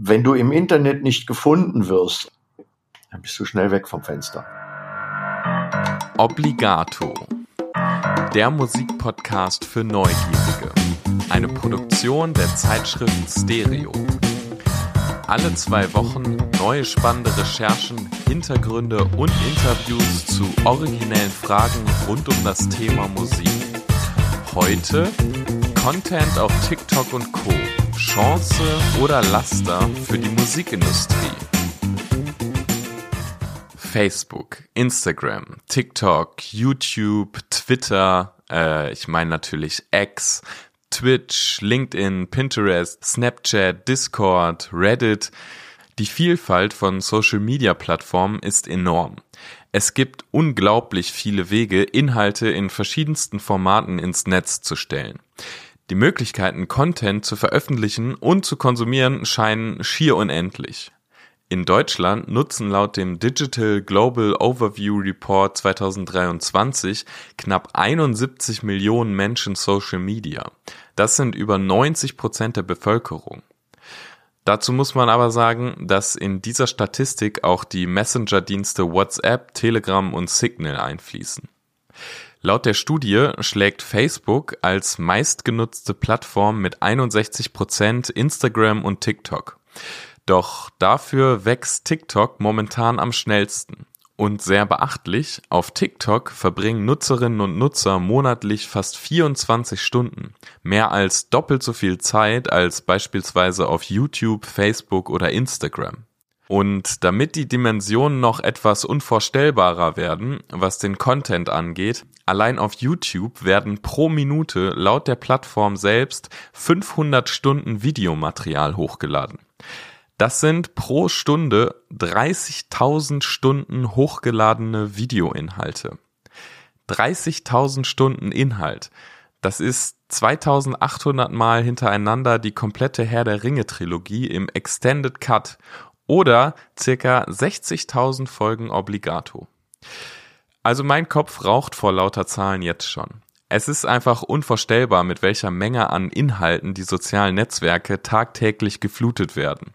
wenn du im Internet nicht gefunden wirst, dann bist du schnell weg vom Fenster. Obligato. Der Musikpodcast für Neugierige. Eine Produktion der Zeitschrift Stereo. Alle zwei Wochen neue spannende Recherchen, Hintergründe und Interviews zu originellen Fragen rund um das Thema Musik. Heute Content auf TikTok und Co. Chance oder Laster für die Musikindustrie. Facebook, Instagram, TikTok, YouTube, Twitter, äh, ich meine natürlich X, Twitch, LinkedIn, Pinterest, Snapchat, Discord, Reddit. Die Vielfalt von Social-Media-Plattformen ist enorm. Es gibt unglaublich viele Wege, Inhalte in verschiedensten Formaten ins Netz zu stellen. Die Möglichkeiten, Content zu veröffentlichen und zu konsumieren, scheinen schier unendlich. In Deutschland nutzen laut dem Digital Global Overview Report 2023 knapp 71 Millionen Menschen Social Media. Das sind über 90 Prozent der Bevölkerung. Dazu muss man aber sagen, dass in dieser Statistik auch die Messenger-Dienste WhatsApp, Telegram und Signal einfließen. Laut der Studie schlägt Facebook als meistgenutzte Plattform mit 61 Prozent Instagram und TikTok. Doch dafür wächst TikTok momentan am schnellsten. Und sehr beachtlich, auf TikTok verbringen Nutzerinnen und Nutzer monatlich fast 24 Stunden, mehr als doppelt so viel Zeit als beispielsweise auf YouTube, Facebook oder Instagram. Und damit die Dimensionen noch etwas unvorstellbarer werden, was den Content angeht, allein auf YouTube werden pro Minute laut der Plattform selbst 500 Stunden Videomaterial hochgeladen. Das sind pro Stunde 30.000 Stunden hochgeladene Videoinhalte. 30.000 Stunden Inhalt. Das ist 2800 Mal hintereinander die komplette Herr der Ringe Trilogie im Extended Cut oder circa 60.000 Folgen Obligato. Also mein Kopf raucht vor lauter Zahlen jetzt schon. Es ist einfach unvorstellbar, mit welcher Menge an Inhalten die sozialen Netzwerke tagtäglich geflutet werden.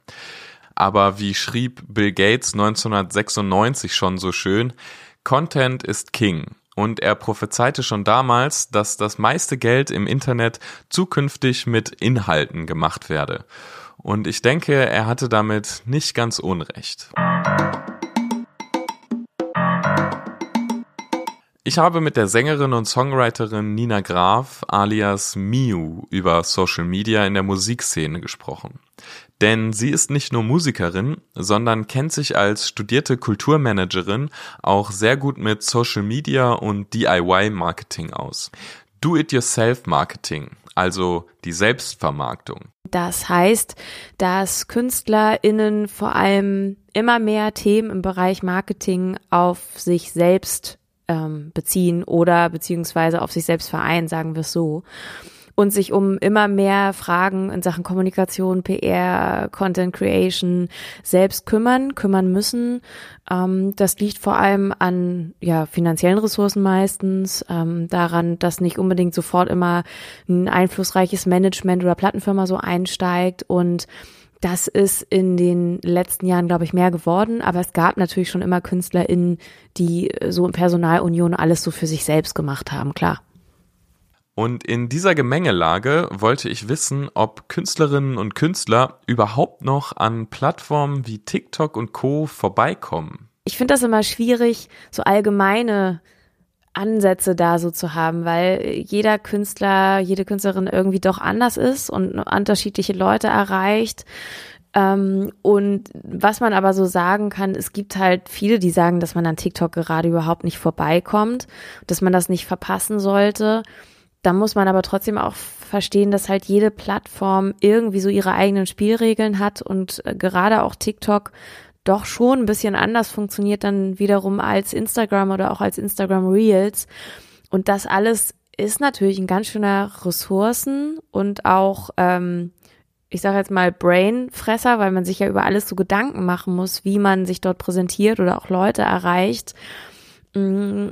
Aber wie schrieb Bill Gates 1996 schon so schön, Content ist King. Und er prophezeite schon damals, dass das meiste Geld im Internet zukünftig mit Inhalten gemacht werde. Und ich denke, er hatte damit nicht ganz Unrecht. Ich habe mit der Sängerin und Songwriterin Nina Graf alias Miu über Social Media in der Musikszene gesprochen. Denn sie ist nicht nur Musikerin, sondern kennt sich als studierte Kulturmanagerin auch sehr gut mit Social Media und DIY Marketing aus. Do-it-yourself-Marketing, also die Selbstvermarktung. Das heißt, dass KünstlerInnen vor allem immer mehr Themen im Bereich Marketing auf sich selbst ähm, beziehen oder beziehungsweise auf sich selbst vereinen, sagen wir es so und sich um immer mehr Fragen in Sachen Kommunikation, PR, Content Creation selbst kümmern, kümmern müssen. Ähm, das liegt vor allem an ja, finanziellen Ressourcen meistens, ähm, daran, dass nicht unbedingt sofort immer ein einflussreiches Management oder Plattenfirma so einsteigt und das ist in den letzten Jahren, glaube ich, mehr geworden, aber es gab natürlich schon immer KünstlerInnen, die so in Personalunion alles so für sich selbst gemacht haben, klar. Und in dieser Gemengelage wollte ich wissen, ob Künstlerinnen und Künstler überhaupt noch an Plattformen wie TikTok und Co vorbeikommen. Ich finde das immer schwierig, so allgemeine Ansätze da so zu haben, weil jeder Künstler, jede Künstlerin irgendwie doch anders ist und unterschiedliche Leute erreicht. Ähm, und was man aber so sagen kann, es gibt halt viele, die sagen, dass man an TikTok gerade überhaupt nicht vorbeikommt, dass man das nicht verpassen sollte. Da muss man aber trotzdem auch verstehen, dass halt jede Plattform irgendwie so ihre eigenen Spielregeln hat und äh, gerade auch TikTok doch schon ein bisschen anders funktioniert dann wiederum als Instagram oder auch als Instagram Reels. Und das alles ist natürlich ein ganz schöner Ressourcen und auch, ähm, ich sage jetzt mal, Brainfresser, weil man sich ja über alles so Gedanken machen muss, wie man sich dort präsentiert oder auch Leute erreicht. Mm,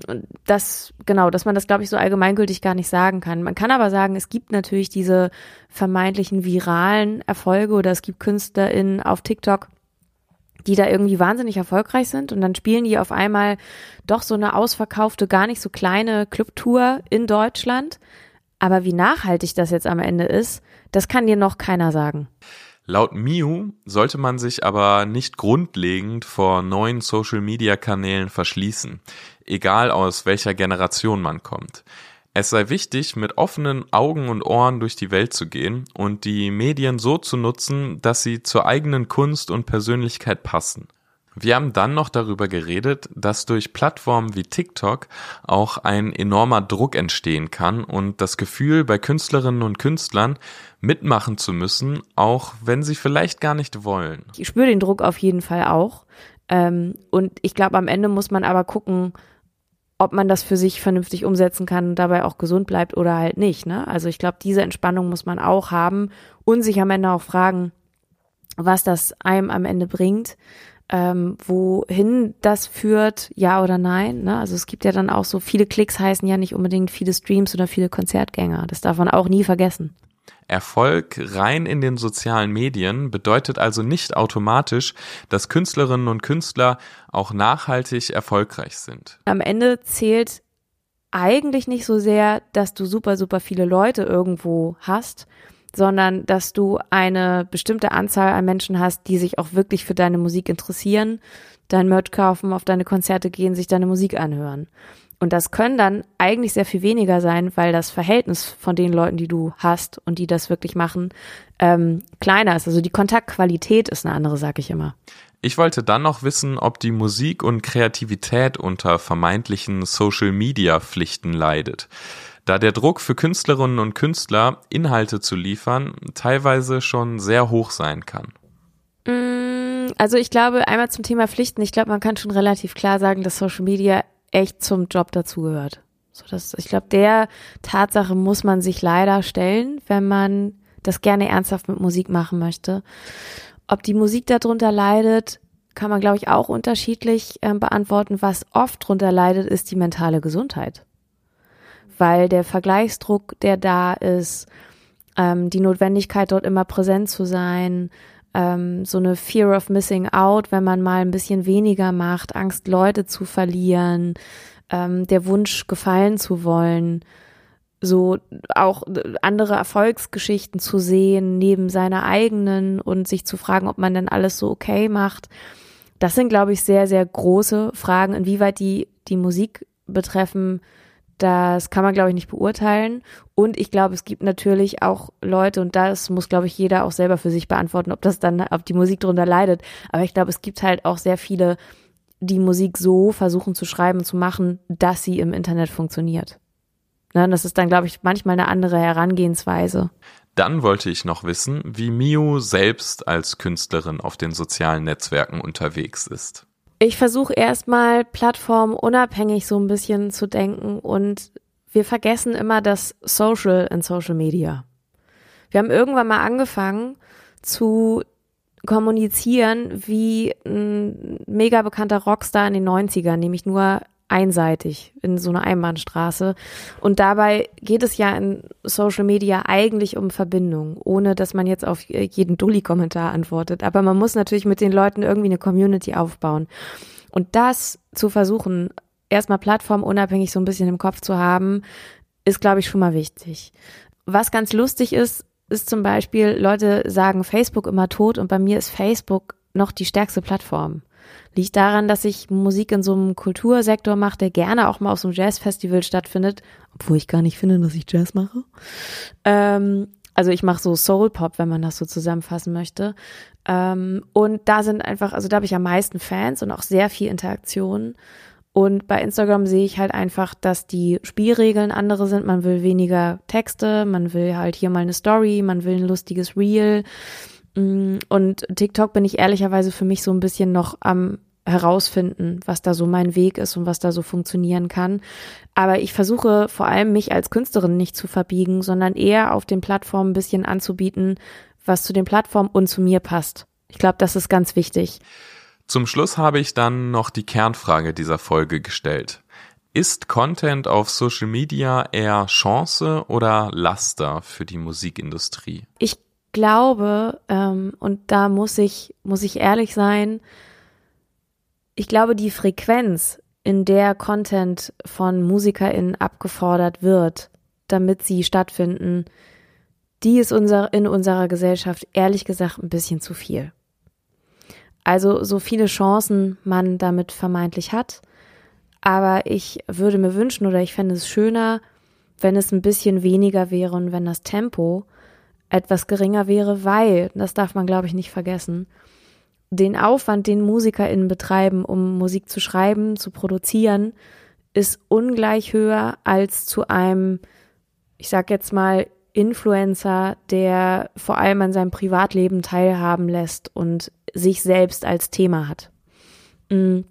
das, genau, dass man das, glaube ich, so allgemeingültig gar nicht sagen kann. Man kann aber sagen, es gibt natürlich diese vermeintlichen viralen Erfolge oder es gibt KünstlerInnen auf TikTok, die da irgendwie wahnsinnig erfolgreich sind und dann spielen die auf einmal doch so eine ausverkaufte, gar nicht so kleine Clubtour in Deutschland. Aber wie nachhaltig das jetzt am Ende ist, das kann dir noch keiner sagen. Laut Miu sollte man sich aber nicht grundlegend vor neuen Social-Media-Kanälen verschließen, egal aus welcher Generation man kommt. Es sei wichtig, mit offenen Augen und Ohren durch die Welt zu gehen und die Medien so zu nutzen, dass sie zur eigenen Kunst und Persönlichkeit passen. Wir haben dann noch darüber geredet, dass durch Plattformen wie TikTok auch ein enormer Druck entstehen kann und das Gefühl bei Künstlerinnen und Künstlern mitmachen zu müssen, auch wenn sie vielleicht gar nicht wollen. Ich spüre den Druck auf jeden Fall auch. Ähm, und ich glaube, am Ende muss man aber gucken, ob man das für sich vernünftig umsetzen kann und dabei auch gesund bleibt oder halt nicht. Ne? Also ich glaube, diese Entspannung muss man auch haben und sich am Ende auch fragen, was das einem am Ende bringt ähm, wohin das führt, ja oder nein. Ne? Also es gibt ja dann auch so viele Klicks heißen ja nicht unbedingt viele Streams oder viele Konzertgänger. Das darf man auch nie vergessen. Erfolg rein in den sozialen Medien bedeutet also nicht automatisch, dass Künstlerinnen und Künstler auch nachhaltig erfolgreich sind. Am Ende zählt eigentlich nicht so sehr, dass du super, super viele Leute irgendwo hast, sondern dass du eine bestimmte Anzahl an Menschen hast, die sich auch wirklich für deine Musik interessieren, dein Merch kaufen, auf deine Konzerte gehen, sich deine Musik anhören. Und das können dann eigentlich sehr viel weniger sein, weil das Verhältnis von den Leuten, die du hast und die das wirklich machen, ähm, kleiner ist. Also die Kontaktqualität ist eine andere, sag ich immer. Ich wollte dann noch wissen, ob die Musik und Kreativität unter vermeintlichen Social-Media-Pflichten leidet da der Druck für Künstlerinnen und Künstler, Inhalte zu liefern, teilweise schon sehr hoch sein kann. Mm, also ich glaube, einmal zum Thema Pflichten, ich glaube, man kann schon relativ klar sagen, dass Social Media echt zum Job dazugehört. So, das, ich glaube, der Tatsache muss man sich leider stellen, wenn man das gerne ernsthaft mit Musik machen möchte. Ob die Musik darunter leidet, kann man, glaube ich, auch unterschiedlich äh, beantworten. Was oft darunter leidet, ist die mentale Gesundheit weil der Vergleichsdruck, der da ist, ähm, die Notwendigkeit, dort immer präsent zu sein, ähm, so eine Fear of Missing Out, wenn man mal ein bisschen weniger macht, Angst, Leute zu verlieren, ähm, der Wunsch, gefallen zu wollen, so auch andere Erfolgsgeschichten zu sehen neben seiner eigenen und sich zu fragen, ob man denn alles so okay macht. Das sind, glaube ich, sehr, sehr große Fragen, inwieweit die die Musik betreffen, das kann man, glaube ich, nicht beurteilen. Und ich glaube, es gibt natürlich auch Leute, und das muss, glaube ich, jeder auch selber für sich beantworten, ob das dann, ob die Musik darunter leidet. Aber ich glaube, es gibt halt auch sehr viele, die Musik so versuchen zu schreiben zu machen, dass sie im Internet funktioniert. Ne, das ist dann, glaube ich, manchmal eine andere Herangehensweise. Dann wollte ich noch wissen, wie Mio selbst als Künstlerin auf den sozialen Netzwerken unterwegs ist. Ich versuche erstmal plattformunabhängig so ein bisschen zu denken und wir vergessen immer das Social in Social Media. Wir haben irgendwann mal angefangen zu kommunizieren wie ein mega bekannter Rockstar in den 90ern, nämlich nur einseitig in so einer Einbahnstraße. Und dabei geht es ja in Social Media eigentlich um Verbindung, ohne dass man jetzt auf jeden Dulli-Kommentar antwortet. Aber man muss natürlich mit den Leuten irgendwie eine Community aufbauen. Und das zu versuchen, erstmal plattformunabhängig so ein bisschen im Kopf zu haben, ist, glaube ich, schon mal wichtig. Was ganz lustig ist, ist zum Beispiel, Leute sagen Facebook immer tot und bei mir ist Facebook noch die stärkste Plattform. Liegt daran, dass ich Musik in so einem Kultursektor mache, der gerne auch mal auf so einem Jazzfestival stattfindet, obwohl ich gar nicht finde, dass ich Jazz mache. Ähm, also ich mache so Soul Pop, wenn man das so zusammenfassen möchte. Ähm, und da sind einfach, also da habe ich am meisten Fans und auch sehr viel Interaktion. Und bei Instagram sehe ich halt einfach, dass die Spielregeln andere sind. Man will weniger Texte, man will halt hier mal eine Story, man will ein lustiges Reel. Mm, und TikTok bin ich ehrlicherweise für mich so ein bisschen noch am herausfinden, was da so mein Weg ist und was da so funktionieren kann. Aber ich versuche vor allem mich als Künstlerin nicht zu verbiegen, sondern eher auf den Plattformen ein bisschen anzubieten, was zu den Plattformen und zu mir passt. Ich glaube, das ist ganz wichtig. Zum Schluss habe ich dann noch die Kernfrage dieser Folge gestellt. Ist Content auf Social Media eher Chance oder Laster für die Musikindustrie? Ich glaube, ähm, und da muss ich, muss ich ehrlich sein, ich glaube, die Frequenz, in der Content von MusikerInnen abgefordert wird, damit sie stattfinden, die ist unser, in unserer Gesellschaft ehrlich gesagt ein bisschen zu viel. Also so viele Chancen man damit vermeintlich hat, aber ich würde mir wünschen oder ich fände es schöner, wenn es ein bisschen weniger wäre und wenn das Tempo etwas geringer wäre, weil, das darf man glaube ich nicht vergessen, den Aufwand, den MusikerInnen betreiben, um Musik zu schreiben, zu produzieren, ist ungleich höher als zu einem, ich sag jetzt mal, Influencer, der vor allem an seinem Privatleben teilhaben lässt und sich selbst als Thema hat. Mm.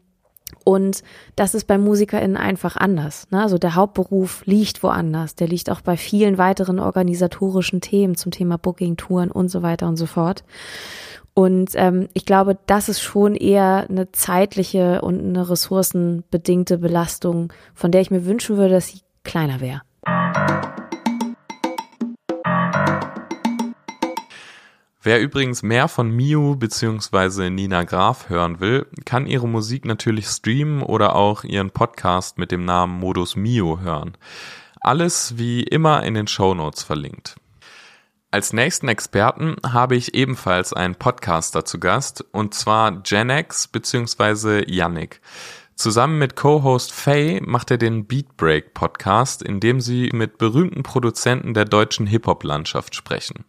Und das ist bei MusikerInnen einfach anders. Ne? Also der Hauptberuf liegt woanders. Der liegt auch bei vielen weiteren organisatorischen Themen zum Thema Booking, Touren und so weiter und so fort. Und ähm, ich glaube, das ist schon eher eine zeitliche und eine ressourcenbedingte Belastung, von der ich mir wünschen würde, dass sie kleiner wäre. Wer übrigens mehr von Miu bzw. Nina Graf hören will, kann ihre Musik natürlich streamen oder auch ihren Podcast mit dem Namen Modus Mio hören. Alles wie immer in den Show Notes verlinkt. Als nächsten Experten habe ich ebenfalls einen Podcaster zu Gast, und zwar Genex bzw. Yannick. Zusammen mit Co-Host Faye macht er den Beatbreak Podcast, in dem sie mit berühmten Produzenten der deutschen Hip-Hop-Landschaft sprechen.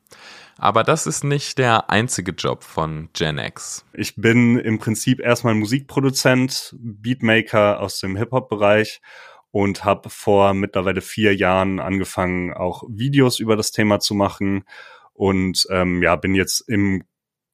Aber das ist nicht der einzige Job von Gen X. Ich bin im Prinzip erstmal Musikproduzent, Beatmaker aus dem Hip-Hop-Bereich und habe vor mittlerweile vier Jahren angefangen, auch Videos über das Thema zu machen und ähm, ja, bin jetzt im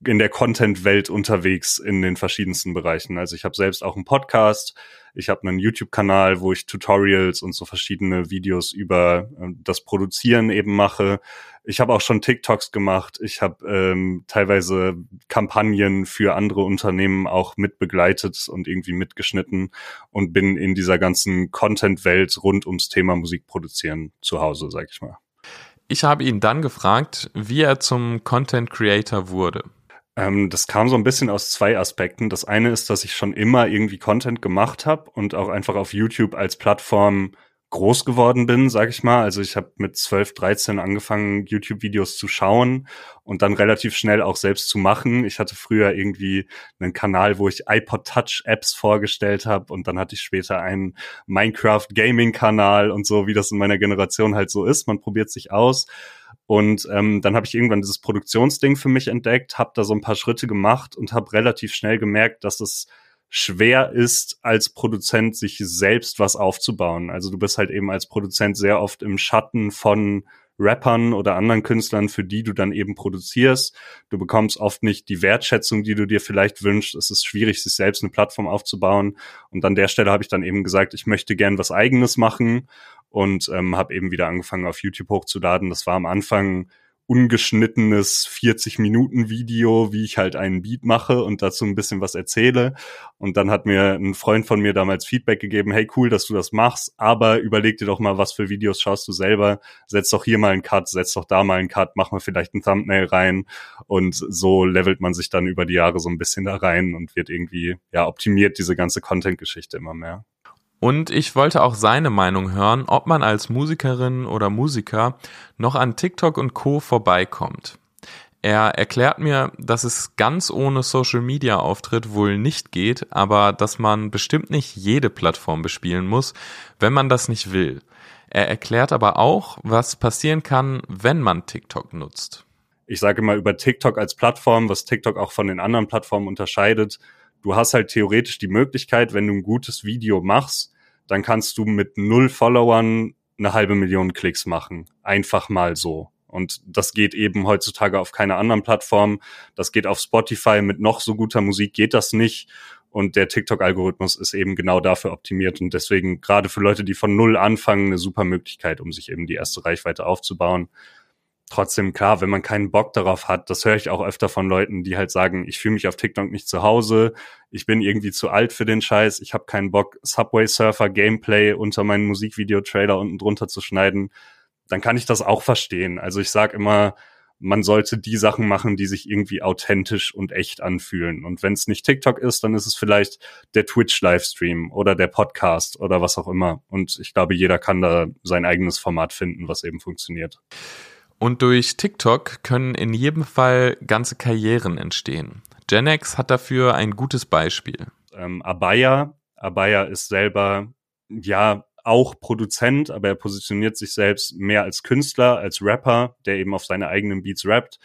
in der Content-Welt unterwegs in den verschiedensten Bereichen. Also ich habe selbst auch einen Podcast, ich habe einen YouTube-Kanal, wo ich Tutorials und so verschiedene Videos über äh, das Produzieren eben mache. Ich habe auch schon TikToks gemacht. Ich habe ähm, teilweise Kampagnen für andere Unternehmen auch mitbegleitet und irgendwie mitgeschnitten und bin in dieser ganzen Content-Welt rund ums Thema Musik produzieren zu Hause, sag ich mal. Ich habe ihn dann gefragt, wie er zum Content Creator wurde. Ähm, das kam so ein bisschen aus zwei Aspekten. Das eine ist, dass ich schon immer irgendwie Content gemacht habe und auch einfach auf YouTube als Plattform groß geworden bin, sag ich mal. Also ich habe mit 12, 13 angefangen, YouTube-Videos zu schauen und dann relativ schnell auch selbst zu machen. Ich hatte früher irgendwie einen Kanal, wo ich iPod Touch Apps vorgestellt habe und dann hatte ich später einen Minecraft Gaming Kanal und so, wie das in meiner Generation halt so ist. Man probiert sich aus. Und ähm, dann habe ich irgendwann dieses Produktionsding für mich entdeckt, habe da so ein paar Schritte gemacht und habe relativ schnell gemerkt, dass es schwer ist, als Produzent sich selbst was aufzubauen. Also du bist halt eben als Produzent sehr oft im Schatten von Rappern oder anderen Künstlern, für die du dann eben produzierst. Du bekommst oft nicht die Wertschätzung, die du dir vielleicht wünschst. Es ist schwierig, sich selbst eine Plattform aufzubauen. Und an der Stelle habe ich dann eben gesagt, ich möchte gern was eigenes machen und ähm, habe eben wieder angefangen, auf YouTube hochzuladen. Das war am Anfang ungeschnittenes 40 Minuten Video, wie ich halt einen Beat mache und dazu ein bisschen was erzähle. Und dann hat mir ein Freund von mir damals Feedback gegeben, hey cool, dass du das machst, aber überleg dir doch mal, was für Videos schaust du selber, setz doch hier mal einen Cut, setz doch da mal einen Cut, mach mal vielleicht ein Thumbnail rein und so levelt man sich dann über die Jahre so ein bisschen da rein und wird irgendwie, ja, optimiert diese ganze Content-Geschichte immer mehr. Und ich wollte auch seine Meinung hören, ob man als Musikerin oder Musiker noch an TikTok und Co vorbeikommt. Er erklärt mir, dass es ganz ohne Social Media Auftritt wohl nicht geht, aber dass man bestimmt nicht jede Plattform bespielen muss, wenn man das nicht will. Er erklärt aber auch, was passieren kann, wenn man TikTok nutzt. Ich sage mal über TikTok als Plattform, was TikTok auch von den anderen Plattformen unterscheidet, du hast halt theoretisch die Möglichkeit, wenn du ein gutes Video machst, dann kannst du mit null Followern eine halbe Million Klicks machen. Einfach mal so. Und das geht eben heutzutage auf keiner anderen Plattform. Das geht auf Spotify mit noch so guter Musik geht das nicht. Und der TikTok-Algorithmus ist eben genau dafür optimiert und deswegen gerade für Leute, die von null anfangen, eine super Möglichkeit, um sich eben die erste Reichweite aufzubauen. Trotzdem klar, wenn man keinen Bock darauf hat, das höre ich auch öfter von Leuten, die halt sagen, ich fühle mich auf TikTok nicht zu Hause, ich bin irgendwie zu alt für den Scheiß, ich habe keinen Bock, Subway Surfer Gameplay unter meinen Musikvideo-Trailer unten drunter zu schneiden, dann kann ich das auch verstehen. Also ich sage immer, man sollte die Sachen machen, die sich irgendwie authentisch und echt anfühlen. Und wenn es nicht TikTok ist, dann ist es vielleicht der Twitch-Livestream oder der Podcast oder was auch immer. Und ich glaube, jeder kann da sein eigenes Format finden, was eben funktioniert. Und durch TikTok können in jedem Fall ganze Karrieren entstehen. Genex hat dafür ein gutes Beispiel. Ähm, Abaya, Abaya ist selber ja auch Produzent, aber er positioniert sich selbst mehr als Künstler, als Rapper, der eben auf seine eigenen Beats rappt.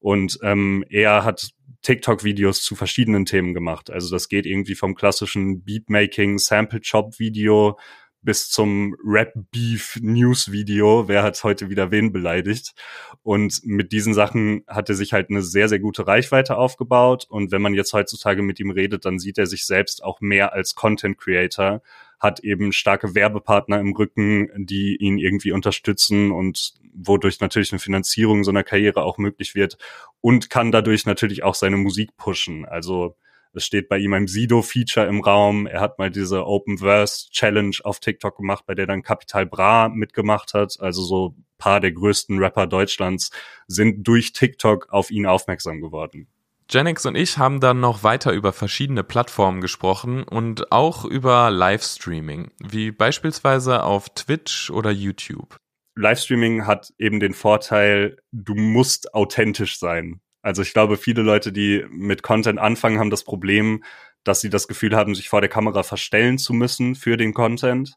Und ähm, er hat TikTok-Videos zu verschiedenen Themen gemacht. Also das geht irgendwie vom klassischen Beatmaking, Sample-Chop-Video bis zum Rap-Beef-News-Video, wer hat heute wieder wen beleidigt. Und mit diesen Sachen hat er sich halt eine sehr, sehr gute Reichweite aufgebaut. Und wenn man jetzt heutzutage mit ihm redet, dann sieht er sich selbst auch mehr als Content-Creator, hat eben starke Werbepartner im Rücken, die ihn irgendwie unterstützen und wodurch natürlich eine Finanzierung so Karriere auch möglich wird und kann dadurch natürlich auch seine Musik pushen. Also es steht bei ihm ein Sido-Feature im Raum. Er hat mal diese Open Verse Challenge auf TikTok gemacht, bei der dann Capital Bra mitgemacht hat. Also so paar der größten Rapper Deutschlands sind durch TikTok auf ihn aufmerksam geworden. Genix und ich haben dann noch weiter über verschiedene Plattformen gesprochen und auch über Livestreaming, wie beispielsweise auf Twitch oder YouTube. Livestreaming hat eben den Vorteil, du musst authentisch sein. Also ich glaube, viele Leute, die mit Content anfangen, haben das Problem, dass sie das Gefühl haben, sich vor der Kamera verstellen zu müssen für den Content.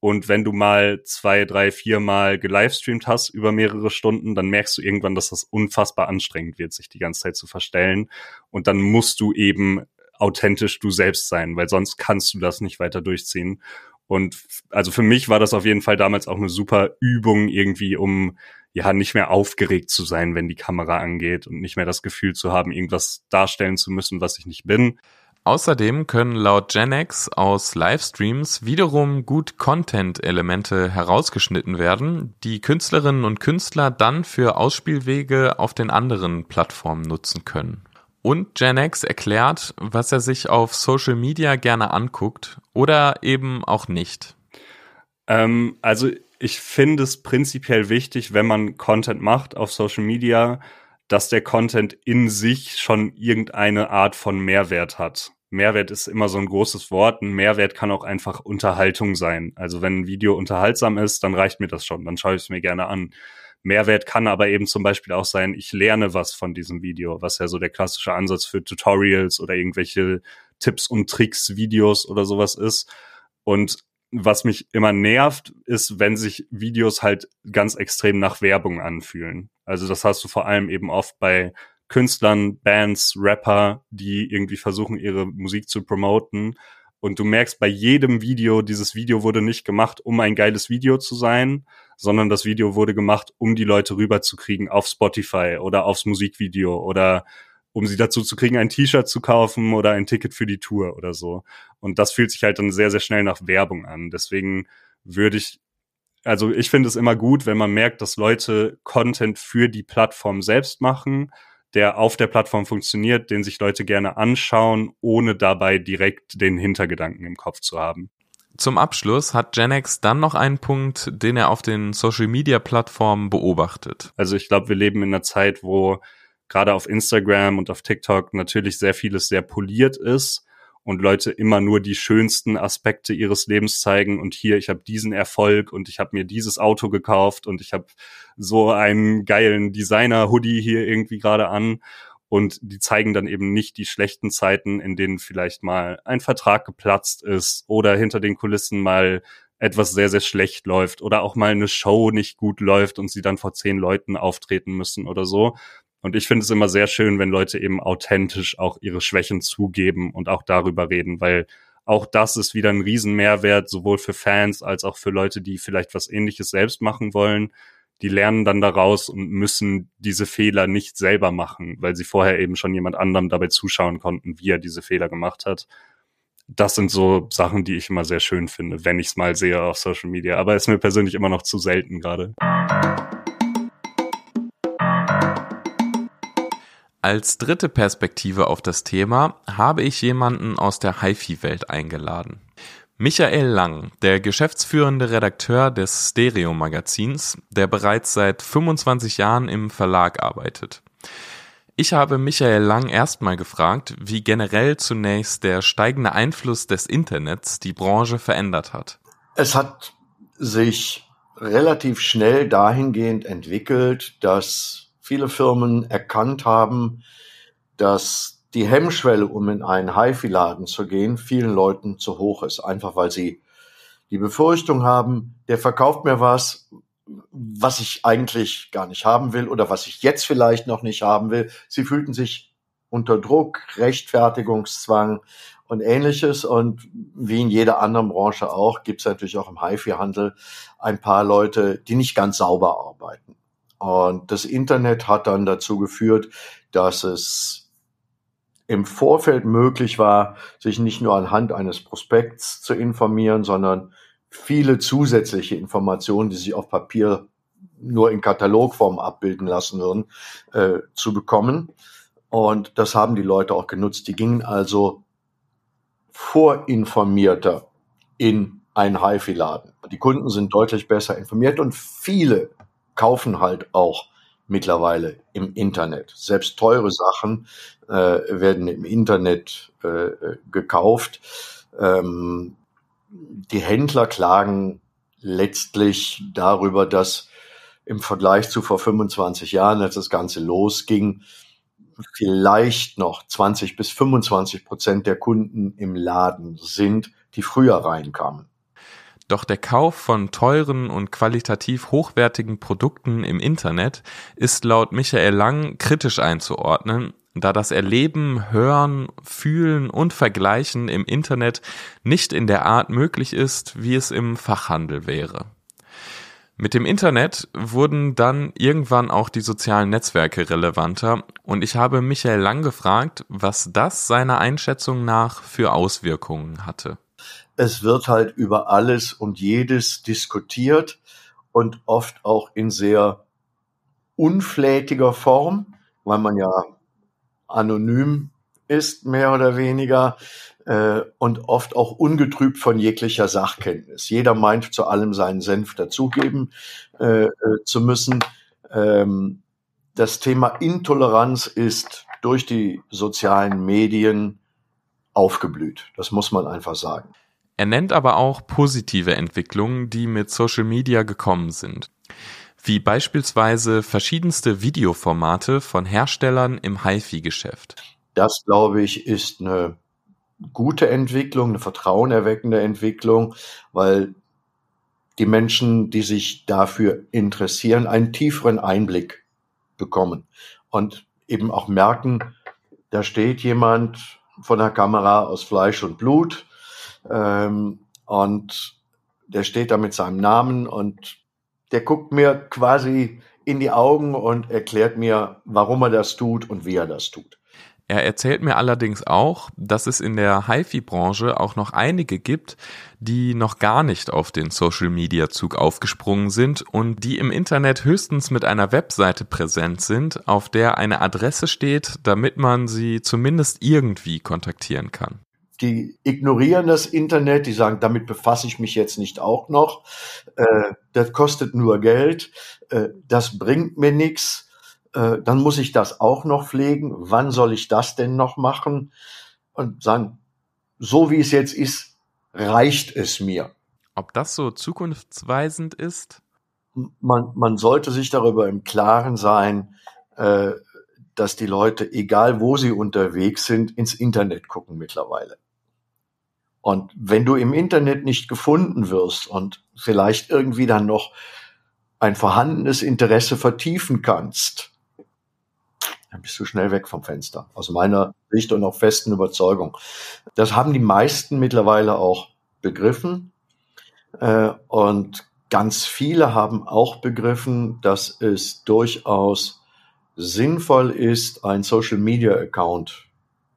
Und wenn du mal zwei, drei, vier Mal gelivestreamt hast über mehrere Stunden, dann merkst du irgendwann, dass das unfassbar anstrengend wird, sich die ganze Zeit zu verstellen. Und dann musst du eben authentisch du selbst sein, weil sonst kannst du das nicht weiter durchziehen. Und also für mich war das auf jeden Fall damals auch eine super Übung irgendwie, um ja nicht mehr aufgeregt zu sein, wenn die Kamera angeht und nicht mehr das Gefühl zu haben, irgendwas darstellen zu müssen, was ich nicht bin. Außerdem können laut Genex aus Livestreams wiederum gut Content-Elemente herausgeschnitten werden, die Künstlerinnen und Künstler dann für Ausspielwege auf den anderen Plattformen nutzen können. Und Genex erklärt, was er sich auf Social Media gerne anguckt oder eben auch nicht. Ähm, also ich finde es prinzipiell wichtig, wenn man Content macht auf Social Media, dass der Content in sich schon irgendeine Art von Mehrwert hat. Mehrwert ist immer so ein großes Wort. Ein Mehrwert kann auch einfach Unterhaltung sein. Also wenn ein Video unterhaltsam ist, dann reicht mir das schon. Dann schaue ich es mir gerne an. Mehrwert kann aber eben zum Beispiel auch sein, ich lerne was von diesem Video, was ja so der klassische Ansatz für Tutorials oder irgendwelche Tipps und Tricks Videos oder sowas ist. Und was mich immer nervt, ist, wenn sich Videos halt ganz extrem nach Werbung anfühlen. Also das hast du vor allem eben oft bei Künstlern, Bands, Rapper, die irgendwie versuchen, ihre Musik zu promoten. Und du merkst bei jedem Video, dieses Video wurde nicht gemacht, um ein geiles Video zu sein, sondern das Video wurde gemacht, um die Leute rüberzukriegen auf Spotify oder aufs Musikvideo oder um sie dazu zu kriegen, ein T-Shirt zu kaufen oder ein Ticket für die Tour oder so. Und das fühlt sich halt dann sehr, sehr schnell nach Werbung an. Deswegen würde ich, also ich finde es immer gut, wenn man merkt, dass Leute Content für die Plattform selbst machen, der auf der Plattform funktioniert, den sich Leute gerne anschauen, ohne dabei direkt den Hintergedanken im Kopf zu haben. Zum Abschluss hat Genex dann noch einen Punkt, den er auf den Social Media Plattformen beobachtet. Also ich glaube, wir leben in einer Zeit, wo gerade auf Instagram und auf TikTok natürlich sehr vieles sehr poliert ist und Leute immer nur die schönsten Aspekte ihres Lebens zeigen und hier ich habe diesen Erfolg und ich habe mir dieses Auto gekauft und ich habe so einen geilen Designer Hoodie hier irgendwie gerade an. Und die zeigen dann eben nicht die schlechten Zeiten, in denen vielleicht mal ein Vertrag geplatzt ist oder hinter den Kulissen mal etwas sehr, sehr schlecht läuft oder auch mal eine Show nicht gut läuft und sie dann vor zehn Leuten auftreten müssen oder so, und ich finde es immer sehr schön, wenn Leute eben authentisch auch ihre Schwächen zugeben und auch darüber reden, weil auch das ist wieder ein Riesenmehrwert, sowohl für Fans als auch für Leute, die vielleicht was ähnliches selbst machen wollen. Die lernen dann daraus und müssen diese Fehler nicht selber machen, weil sie vorher eben schon jemand anderem dabei zuschauen konnten, wie er diese Fehler gemacht hat. Das sind so Sachen, die ich immer sehr schön finde, wenn ich es mal sehe auf Social Media. Aber ist mir persönlich immer noch zu selten gerade. Als dritte Perspektive auf das Thema habe ich jemanden aus der HiFi-Welt eingeladen. Michael Lang, der geschäftsführende Redakteur des Stereo-Magazins, der bereits seit 25 Jahren im Verlag arbeitet. Ich habe Michael Lang erstmal gefragt, wie generell zunächst der steigende Einfluss des Internets die Branche verändert hat. Es hat sich relativ schnell dahingehend entwickelt, dass viele Firmen erkannt haben, dass die Hemmschwelle, um in einen HiFi-Laden zu gehen, vielen Leuten zu hoch ist. Einfach weil sie die Befürchtung haben, der verkauft mir was, was ich eigentlich gar nicht haben will oder was ich jetzt vielleicht noch nicht haben will. Sie fühlten sich unter Druck, Rechtfertigungszwang und ähnliches. Und wie in jeder anderen Branche auch, gibt es natürlich auch im HIFI-Handel ein paar Leute, die nicht ganz sauber arbeiten. Und das Internet hat dann dazu geführt, dass es im Vorfeld möglich war, sich nicht nur anhand eines Prospekts zu informieren, sondern viele zusätzliche Informationen, die sich auf Papier nur in Katalogform abbilden lassen würden, äh, zu bekommen. Und das haben die Leute auch genutzt. Die gingen also vorinformierter in einen HiFi-Laden. Die Kunden sind deutlich besser informiert und viele kaufen halt auch mittlerweile im Internet. Selbst teure Sachen äh, werden im Internet äh, gekauft. Ähm, die Händler klagen letztlich darüber, dass im Vergleich zu vor 25 Jahren, als das Ganze losging, vielleicht noch 20 bis 25 Prozent der Kunden im Laden sind, die früher reinkamen. Doch der Kauf von teuren und qualitativ hochwertigen Produkten im Internet ist laut Michael Lang kritisch einzuordnen, da das Erleben, Hören, Fühlen und Vergleichen im Internet nicht in der Art möglich ist, wie es im Fachhandel wäre. Mit dem Internet wurden dann irgendwann auch die sozialen Netzwerke relevanter und ich habe Michael Lang gefragt, was das seiner Einschätzung nach für Auswirkungen hatte. Es wird halt über alles und jedes diskutiert und oft auch in sehr unflätiger Form, weil man ja anonym ist, mehr oder weniger, äh, und oft auch ungetrübt von jeglicher Sachkenntnis. Jeder meint, zu allem seinen Senf dazugeben äh, äh, zu müssen. Ähm, das Thema Intoleranz ist durch die sozialen Medien aufgeblüht. Das muss man einfach sagen. Er nennt aber auch positive Entwicklungen, die mit Social Media gekommen sind wie beispielsweise verschiedenste Videoformate von Herstellern im HiFi-Geschäft. Das, glaube ich, ist eine gute Entwicklung, eine vertrauenerweckende Entwicklung, weil die Menschen, die sich dafür interessieren, einen tieferen Einblick bekommen und eben auch merken, da steht jemand von der Kamera aus Fleisch und Blut ähm, und der steht da mit seinem Namen und der guckt mir quasi in die Augen und erklärt mir, warum er das tut und wie er das tut. Er erzählt mir allerdings auch, dass es in der HiFi-Branche auch noch einige gibt, die noch gar nicht auf den Social-Media-Zug aufgesprungen sind und die im Internet höchstens mit einer Webseite präsent sind, auf der eine Adresse steht, damit man sie zumindest irgendwie kontaktieren kann die ignorieren das Internet, die sagen, damit befasse ich mich jetzt nicht auch noch. Äh, das kostet nur Geld, äh, das bringt mir nichts. Äh, dann muss ich das auch noch pflegen. Wann soll ich das denn noch machen? Und sagen, so wie es jetzt ist, reicht es mir. Ob das so zukunftsweisend ist? Man, man sollte sich darüber im Klaren sein, äh, dass die Leute, egal wo sie unterwegs sind, ins Internet gucken mittlerweile. Und wenn du im Internet nicht gefunden wirst und vielleicht irgendwie dann noch ein vorhandenes Interesse vertiefen kannst, dann bist du schnell weg vom Fenster. Aus meiner Sicht und auch festen Überzeugung. Das haben die meisten mittlerweile auch begriffen. Äh, und ganz viele haben auch begriffen, dass es durchaus sinnvoll ist, ein Social Media Account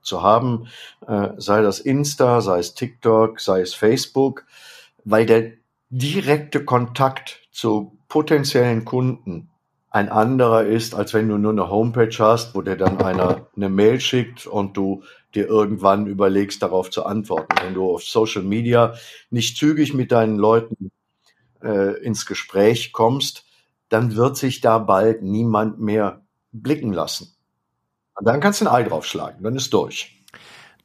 zu haben, äh, sei das Insta, sei es TikTok, sei es Facebook, weil der direkte Kontakt zu potenziellen Kunden ein anderer ist, als wenn du nur eine Homepage hast, wo dir dann einer eine Mail schickt und du dir irgendwann überlegst, darauf zu antworten. Wenn du auf Social Media nicht zügig mit deinen Leuten äh, ins Gespräch kommst, dann wird sich da bald niemand mehr blicken lassen. Und dann kannst du ein Ei draufschlagen, dann ist durch.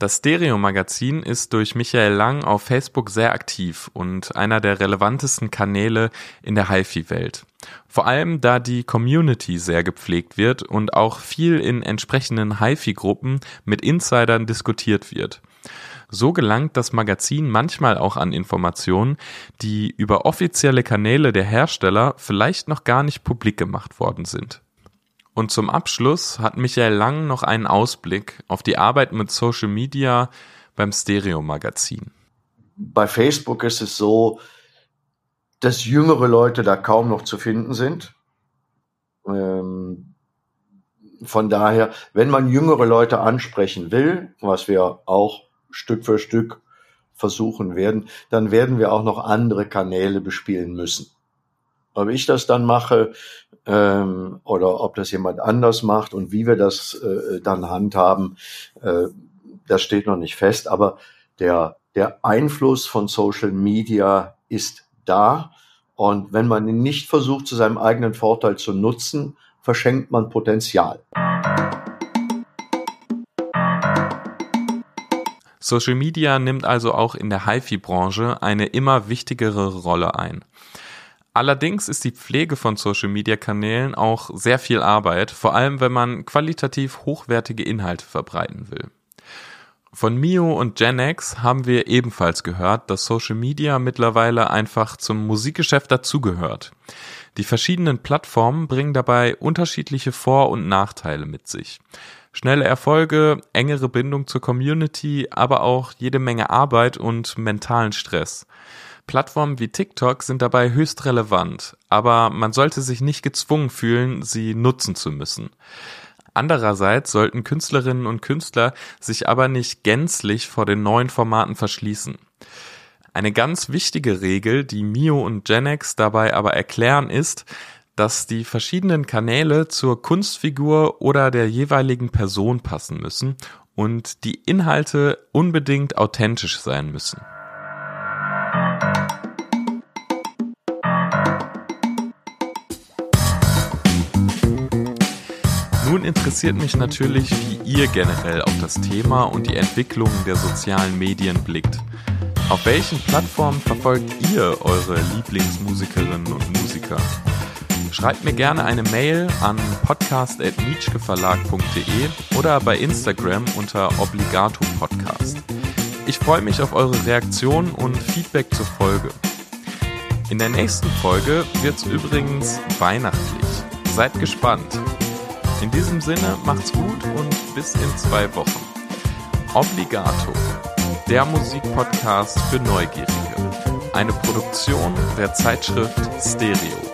Das Stereo-Magazin ist durch Michael Lang auf Facebook sehr aktiv und einer der relevantesten Kanäle in der HiFi-Welt. Vor allem, da die Community sehr gepflegt wird und auch viel in entsprechenden HiFi-Gruppen mit Insidern diskutiert wird. So gelangt das Magazin manchmal auch an Informationen, die über offizielle Kanäle der Hersteller vielleicht noch gar nicht publik gemacht worden sind. Und zum Abschluss hat Michael Lang noch einen Ausblick auf die Arbeit mit Social Media beim Stereo Magazin. Bei Facebook ist es so, dass jüngere Leute da kaum noch zu finden sind. Ähm, von daher, wenn man jüngere Leute ansprechen will, was wir auch Stück für Stück versuchen werden, dann werden wir auch noch andere Kanäle bespielen müssen. Ob ich das dann mache ähm, oder ob das jemand anders macht und wie wir das äh, dann handhaben, äh, das steht noch nicht fest. Aber der, der Einfluss von Social Media ist da. Und wenn man ihn nicht versucht, zu seinem eigenen Vorteil zu nutzen, verschenkt man Potenzial. Social Media nimmt also auch in der HiFi-Branche eine immer wichtigere Rolle ein. Allerdings ist die Pflege von Social-Media-Kanälen auch sehr viel Arbeit, vor allem wenn man qualitativ hochwertige Inhalte verbreiten will. Von Mio und Genex haben wir ebenfalls gehört, dass Social Media mittlerweile einfach zum Musikgeschäft dazugehört. Die verschiedenen Plattformen bringen dabei unterschiedliche Vor- und Nachteile mit sich. Schnelle Erfolge, engere Bindung zur Community, aber auch jede Menge Arbeit und mentalen Stress. Plattformen wie TikTok sind dabei höchst relevant, aber man sollte sich nicht gezwungen fühlen, sie nutzen zu müssen. Andererseits sollten Künstlerinnen und Künstler sich aber nicht gänzlich vor den neuen Formaten verschließen. Eine ganz wichtige Regel, die Mio und Genex dabei aber erklären, ist, dass die verschiedenen Kanäle zur Kunstfigur oder der jeweiligen Person passen müssen und die Inhalte unbedingt authentisch sein müssen. Interessiert mich natürlich, wie ihr generell auf das Thema und die Entwicklung der sozialen Medien blickt. Auf welchen Plattformen verfolgt ihr eure Lieblingsmusikerinnen und Musiker? Schreibt mir gerne eine Mail an podcast.nietzscheverlag.de oder bei Instagram unter Obligato Podcast. Ich freue mich auf eure Reaktionen und Feedback zur Folge. In der nächsten Folge wird es übrigens weihnachtlich. Seid gespannt. In diesem Sinne macht's gut und bis in zwei Wochen. Obligato, der Musikpodcast für Neugierige. Eine Produktion der Zeitschrift Stereo.